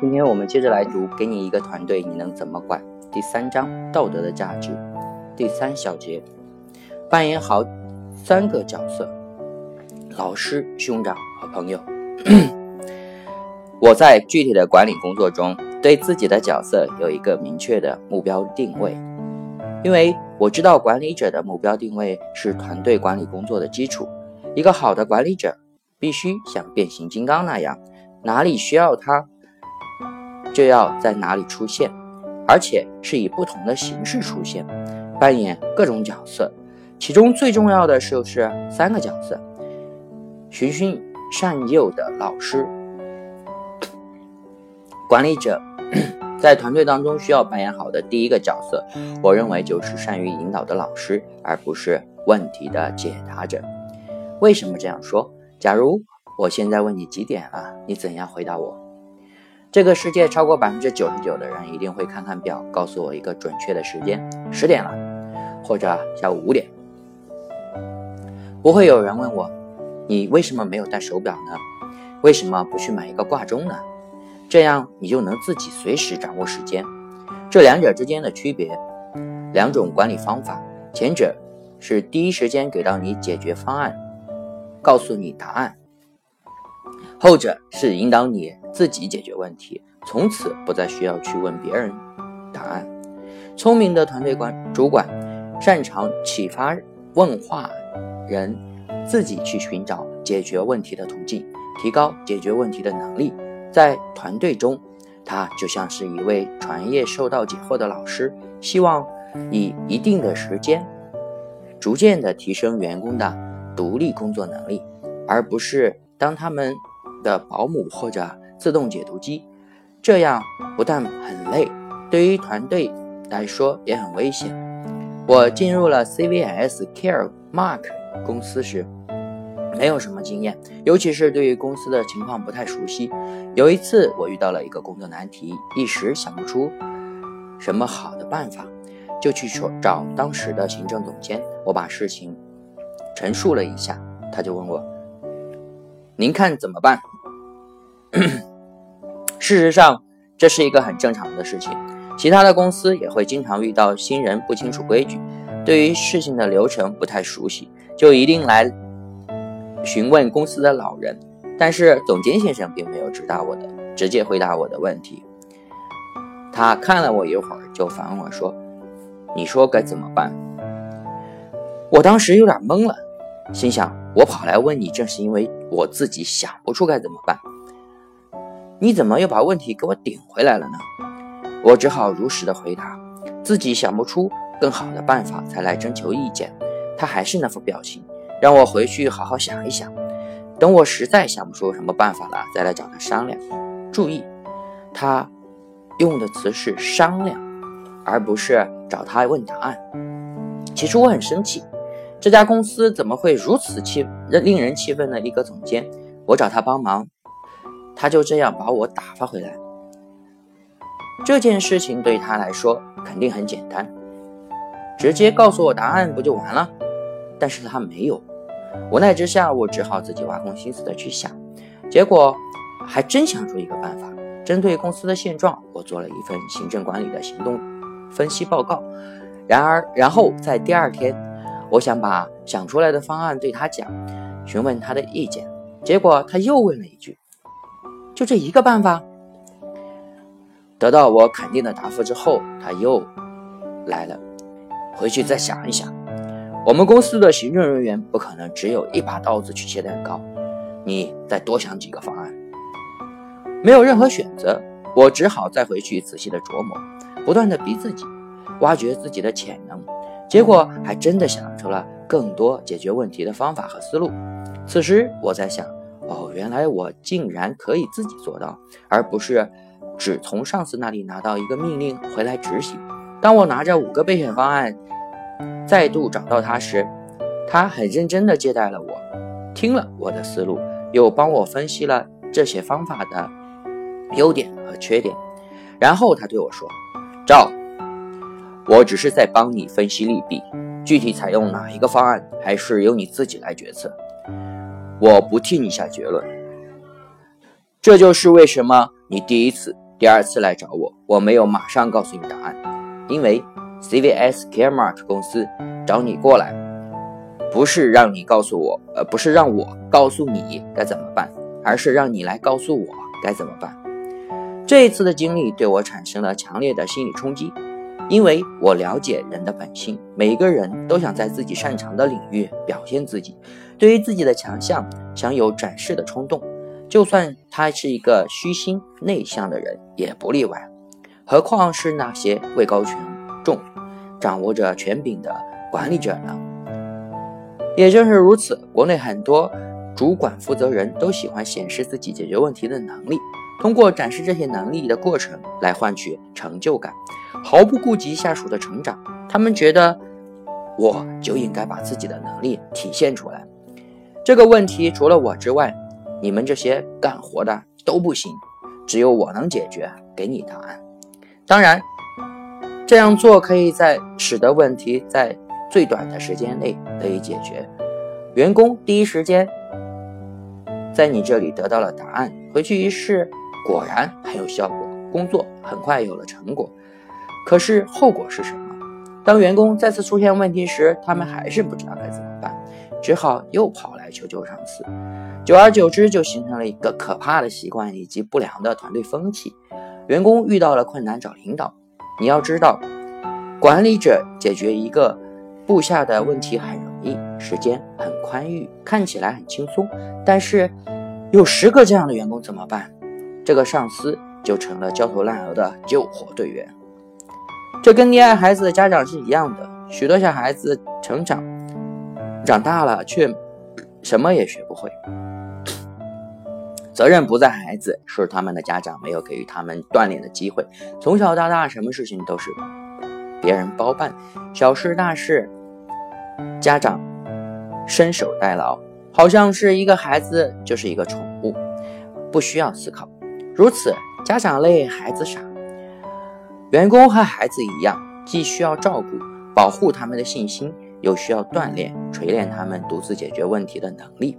今天我们接着来读《给你一个团队，你能怎么管》第三章道德的价值第三小节，扮演好三个角色：老师、兄长和朋友。我在具体的管理工作中，对自己的角色有一个明确的目标定位，因为我知道管理者的目标定位是团队管理工作的基础。一个好的管理者必须像变形金刚那样，哪里需要他。就要在哪里出现，而且是以不同的形式出现，扮演各种角色。其中最重要的就是三个角色：循循善诱的老师、管理者。在团队当中需要扮演好的第一个角色，我认为就是善于引导的老师，而不是问题的解答者。为什么这样说？假如我现在问你几点了，你怎样回答我？这个世界超过百分之九十九的人一定会看看表，告诉我一个准确的时间，十点了，或者下午五点。不会有人问我，你为什么没有戴手表呢？为什么不去买一个挂钟呢？这样你就能自己随时掌握时间。这两者之间的区别，两种管理方法，前者是第一时间给到你解决方案，告诉你答案。后者是引导你自己解决问题，从此不再需要去问别人答案。聪明的团队管主管擅长启发问话人自己去寻找解决问题的途径，提高解决问题的能力。在团队中，他就像是一位传业受到解惑的老师，希望以一定的时间，逐渐的提升员工的独立工作能力，而不是当他们。的保姆或者自动解读机，这样不但很累，对于团队来说也很危险。我进入了 CVS Care Mark 公司时，没有什么经验，尤其是对于公司的情况不太熟悉。有一次，我遇到了一个工作难题，一时想不出什么好的办法，就去说找当时的行政总监。我把事情陈述了一下，他就问我：“您看怎么办？” 事实上，这是一个很正常的事情。其他的公司也会经常遇到新人不清楚规矩，对于事情的流程不太熟悉，就一定来询问公司的老人。但是总监先生并没有直答我的，直接回答我的问题。他看了我一会儿，就反问我说：“你说该怎么办？”我当时有点懵了，心想：我跑来问你，正是因为我自己想不出该怎么办。你怎么又把问题给我顶回来了呢？我只好如实的回答，自己想不出更好的办法，才来征求意见。他还是那副表情，让我回去好好想一想。等我实在想不出什么办法了，再来找他商量。注意，他用的词是商量，而不是找他问答案。起初我很生气，这家公司怎么会如此气令人气愤的一个总监？我找他帮忙。他就这样把我打发回来。这件事情对他来说肯定很简单，直接告诉我答案不就完了？但是他没有。无奈之下，我只好自己挖空心思的去想，结果还真想出一个办法。针对公司的现状，我做了一份行政管理的行动分析报告。然而，然后在第二天，我想把想出来的方案对他讲，询问他的意见，结果他又问了一句。就这一个办法，得到我肯定的答复之后，他又来了。回去再想一想，我们公司的行政人员不可能只有一把刀子去切蛋糕，你再多想几个方案。没有任何选择，我只好再回去仔细的琢磨，不断的逼自己，挖掘自己的潜能。结果还真的想出了更多解决问题的方法和思路。此时我在想。哦，原来我竟然可以自己做到，而不是只从上司那里拿到一个命令回来执行。当我拿着五个备选方案再度找到他时，他很认真地接待了我，听了我的思路，又帮我分析了这些方法的优点和缺点。然后他对我说：“赵，我只是在帮你分析利弊，具体采用哪一个方案，还是由你自己来决策。”我不替你下结论。这就是为什么你第一次、第二次来找我，我没有马上告诉你答案，因为 CVS Caremark 公司找你过来，不是让你告诉我，呃，不是让我告诉你该怎么办，而是让你来告诉我该怎么办。这一次的经历对我产生了强烈的心理冲击，因为我了解人的本性，每个人都想在自己擅长的领域表现自己，对于自己的强项想有展示的冲动。就算他是一个虚心内向的人，也不例外。何况是那些位高权重、掌握着权柄的管理者呢？也正是如此，国内很多主管负责人都喜欢显示自己解决问题的能力，通过展示这些能力的过程来换取成就感，毫不顾及下属的成长。他们觉得，我就应该把自己的能力体现出来。这个问题除了我之外，你们这些干活的都不行，只有我能解决，给你答案。当然，这样做可以在使得问题在最短的时间内得以解决，员工第一时间在你这里得到了答案，回去一试，果然很有效果，工作很快有了成果。可是后果是什么？当员工再次出现问题时，他们还是不知道该怎么办，只好又跑来求救上司。久而久之，就形成了一个可怕的习惯以及不良的团队风气。员工遇到了困难找领导。你要知道，管理者解决一个部下的问题很容易，时间很宽裕，看起来很轻松。但是有十个这样的员工怎么办？这个上司就成了焦头烂额的救火队员。这跟溺爱孩子的家长是一样的。许多小孩子成长长大了，却什么也学不会。责任不在孩子，是他们的家长没有给予他们锻炼的机会。从小到大，什么事情都是别人包办，小事大事，家长伸手代劳，好像是一个孩子就是一个宠物，不需要思考。如此，家长累，孩子傻。员工和孩子一样，既需要照顾、保护他们的信心，又需要锻炼、锤炼他们独自解决问题的能力。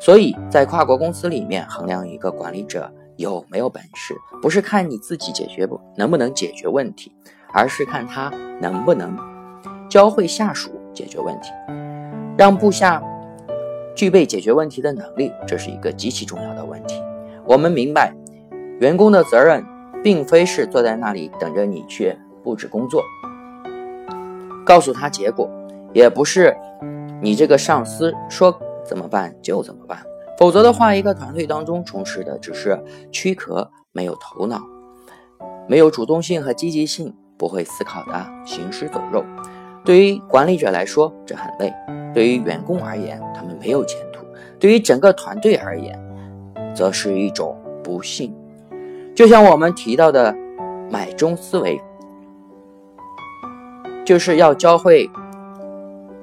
所以在跨国公司里面，衡量一个管理者有没有本事，不是看你自己解决不能不能解决问题，而是看他能不能教会下属解决问题，让部下具备解决问题的能力，这是一个极其重要的问题。我们明白，员工的责任并非是坐在那里等着你去布置工作，告诉他结果，也不是你这个上司说。怎么办就怎么办，否则的话，一个团队当中充斥的只是躯壳，没有头脑，没有主动性和积极性，不会思考的行尸走肉。对于管理者来说，这很累；对于员工而言，他们没有前途；对于整个团队而言，则是一种不幸。就像我们提到的买中思维，就是要教会。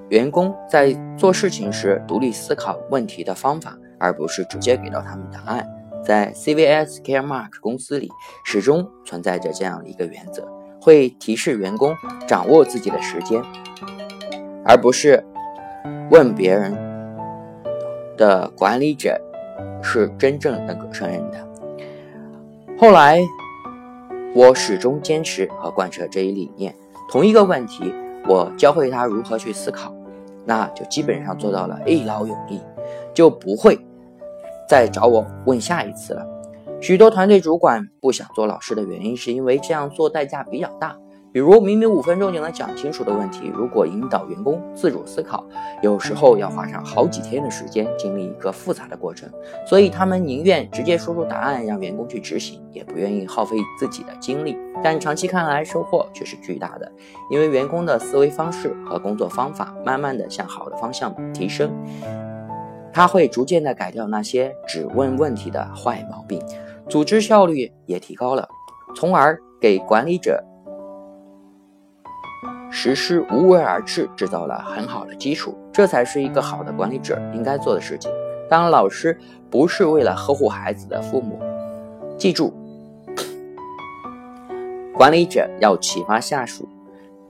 员工在做事情时独立思考问题的方法，而不是直接给到他们答案。在 CVS Caremark 公司里，始终存在着这样一个原则：会提示员工掌握自己的时间，而不是问别人的管理者是真正能够胜任的。后来，我始终坚持和贯彻这一理念：同一个问题，我教会他如何去思考。那就基本上做到了一劳永逸，就不会再找我问下一次了。许多团队主管不想做老师的原因，是因为这样做代价比较大。比如明明五分钟就能讲清楚的问题，如果引导员工自主思考，有时候要花上好几天的时间，经历一个复杂的过程。所以他们宁愿直接说出答案，让员工去执行，也不愿意耗费自己的精力。但长期看来，收获却是巨大的，因为员工的思维方式和工作方法慢慢的向好的方向提升，他会逐渐的改掉那些只问问题的坏毛病，组织效率也提高了，从而给管理者。实施无为而治，制造了很好的基础，这才是一个好的管理者应该做的事情。当老师不是为了呵护孩子的父母，记住，管理者要启发下属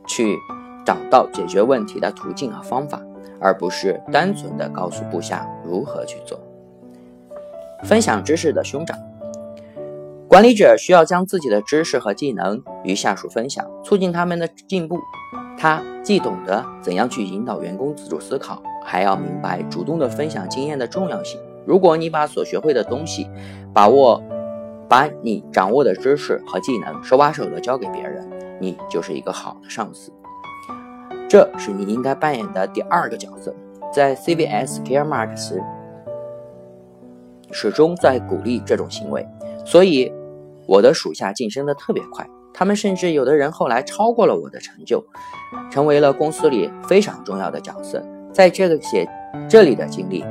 去找到解决问题的途径和方法，而不是单纯的告诉部下如何去做。分享知识的兄长，管理者需要将自己的知识和技能与下属分享，促进他们的进步。他既懂得怎样去引导员工自主思考，还要明白主动的分享经验的重要性。如果你把所学会的东西把握，把你掌握的知识和技能手把手的教给别人，你就是一个好的上司。这是你应该扮演的第二个角色。在 CVS Caremark 始终在鼓励这种行为，所以我的属下晋升的特别快。他们甚至有的人后来超过了我的成就，成为了公司里非常重要的角色。在这个写这里的经历。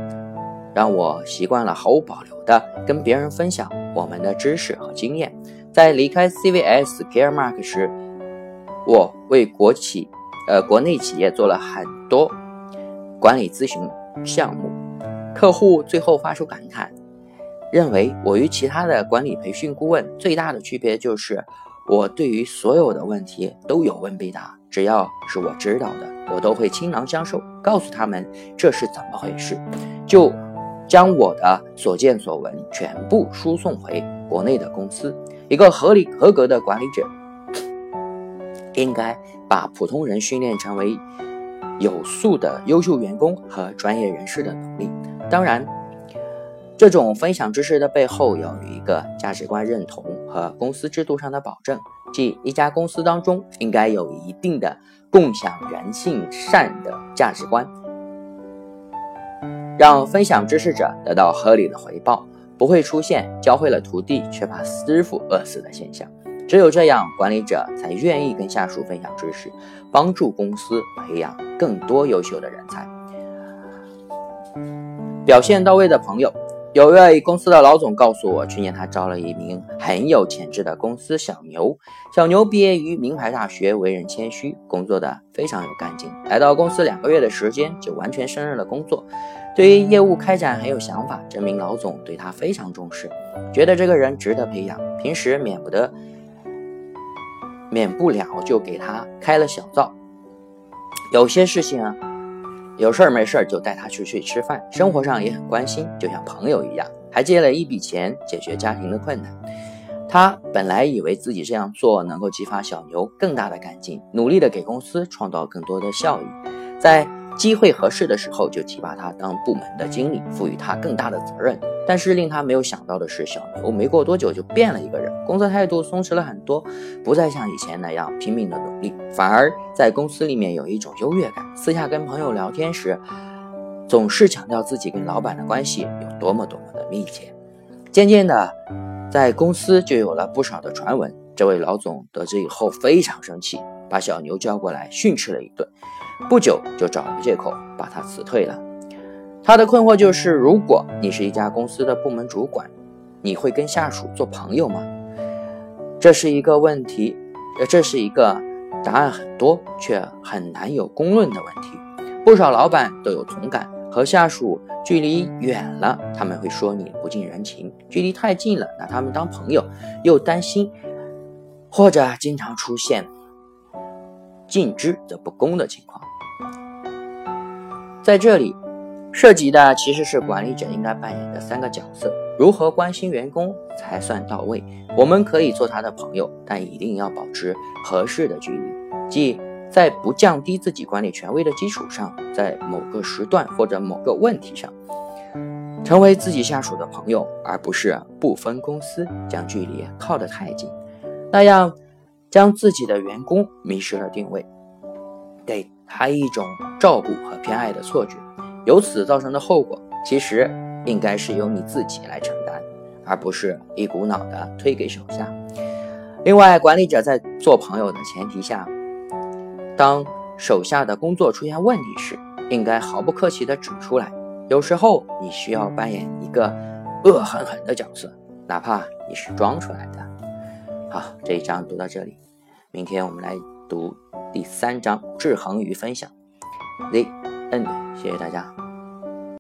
让我习惯了毫无保留的跟别人分享我们的知识和经验。在离开 CVS Caremark 时，我为国企，呃，国内企业做了很多管理咨询项目。客户最后发出感叹，认为我与其他的管理培训顾问最大的区别就是，我对于所有的问题都有问必答，只要是我知道的，我都会倾囊相授，告诉他们这是怎么回事。就将我的所见所闻全部输送回国内的公司。一个合理合格的管理者，应该把普通人训练成为有素的优秀员工和专业人士的能力。当然，这种分享知识的背后有一个价值观认同和公司制度上的保证，即一家公司当中应该有一定的共享人性善的价值观。让分享知识者得到合理的回报，不会出现教会了徒弟却把师傅饿死的现象。只有这样，管理者才愿意跟下属分享知识，帮助公司培养更多优秀的人才。表现到位的朋友。有位公司的老总告诉我，去年他招了一名很有潜质的公司小牛。小牛毕业于名牌大学，为人谦虚，工作的非常有干劲。来到公司两个月的时间，就完全胜任了工作，对于业务开展很有想法。这名老总对他非常重视，觉得这个人值得培养。平时免不得免不了就给他开了小灶，有些事情啊。有事儿没事儿就带他出去吃饭，生活上也很关心，就像朋友一样。还借了一笔钱解决家庭的困难。他本来以为自己这样做能够激发小牛更大的干劲，努力的给公司创造更多的效益。在机会合适的时候，就提拔他当部门的经理，赋予他更大的责任。但是令他没有想到的是，小牛没过多久就变了一个人，工作态度松弛了很多，不再像以前那样拼命的努力，反而在公司里面有一种优越感。私下跟朋友聊天时，总是强调自己跟老板的关系有多么多么的密切。渐渐的，在公司就有了不少的传闻。这位老总得知以后非常生气，把小牛叫过来训斥了一顿。不久就找了借口把他辞退了。他的困惑就是：如果你是一家公司的部门主管，你会跟下属做朋友吗？这是一个问题，呃，这是一个答案很多却很难有公论的问题。不少老板都有同感：和下属距离远了，他们会说你不近人情；距离太近了，拿他们当朋友，又担心，或者经常出现近之则不恭的情况。在这里，涉及的其实是管理者应该扮演的三个角色：如何关心员工才算到位？我们可以做他的朋友，但一定要保持合适的距离，即在不降低自己管理权威的基础上，在某个时段或者某个问题上，成为自己下属的朋友，而不是不分公司将距离靠得太近，那样将自己的员工迷失了定位。得他一种照顾和偏爱的错觉，由此造成的后果，其实应该是由你自己来承担，而不是一股脑的推给手下。另外，管理者在做朋友的前提下，当手下的工作出现问题时，应该毫不客气地指出来。有时候，你需要扮演一个恶狠狠的角色，哪怕你是装出来的。好，这一章读到这里，明天我们来读。第三章，制衡与分享 Z N，谢谢大家。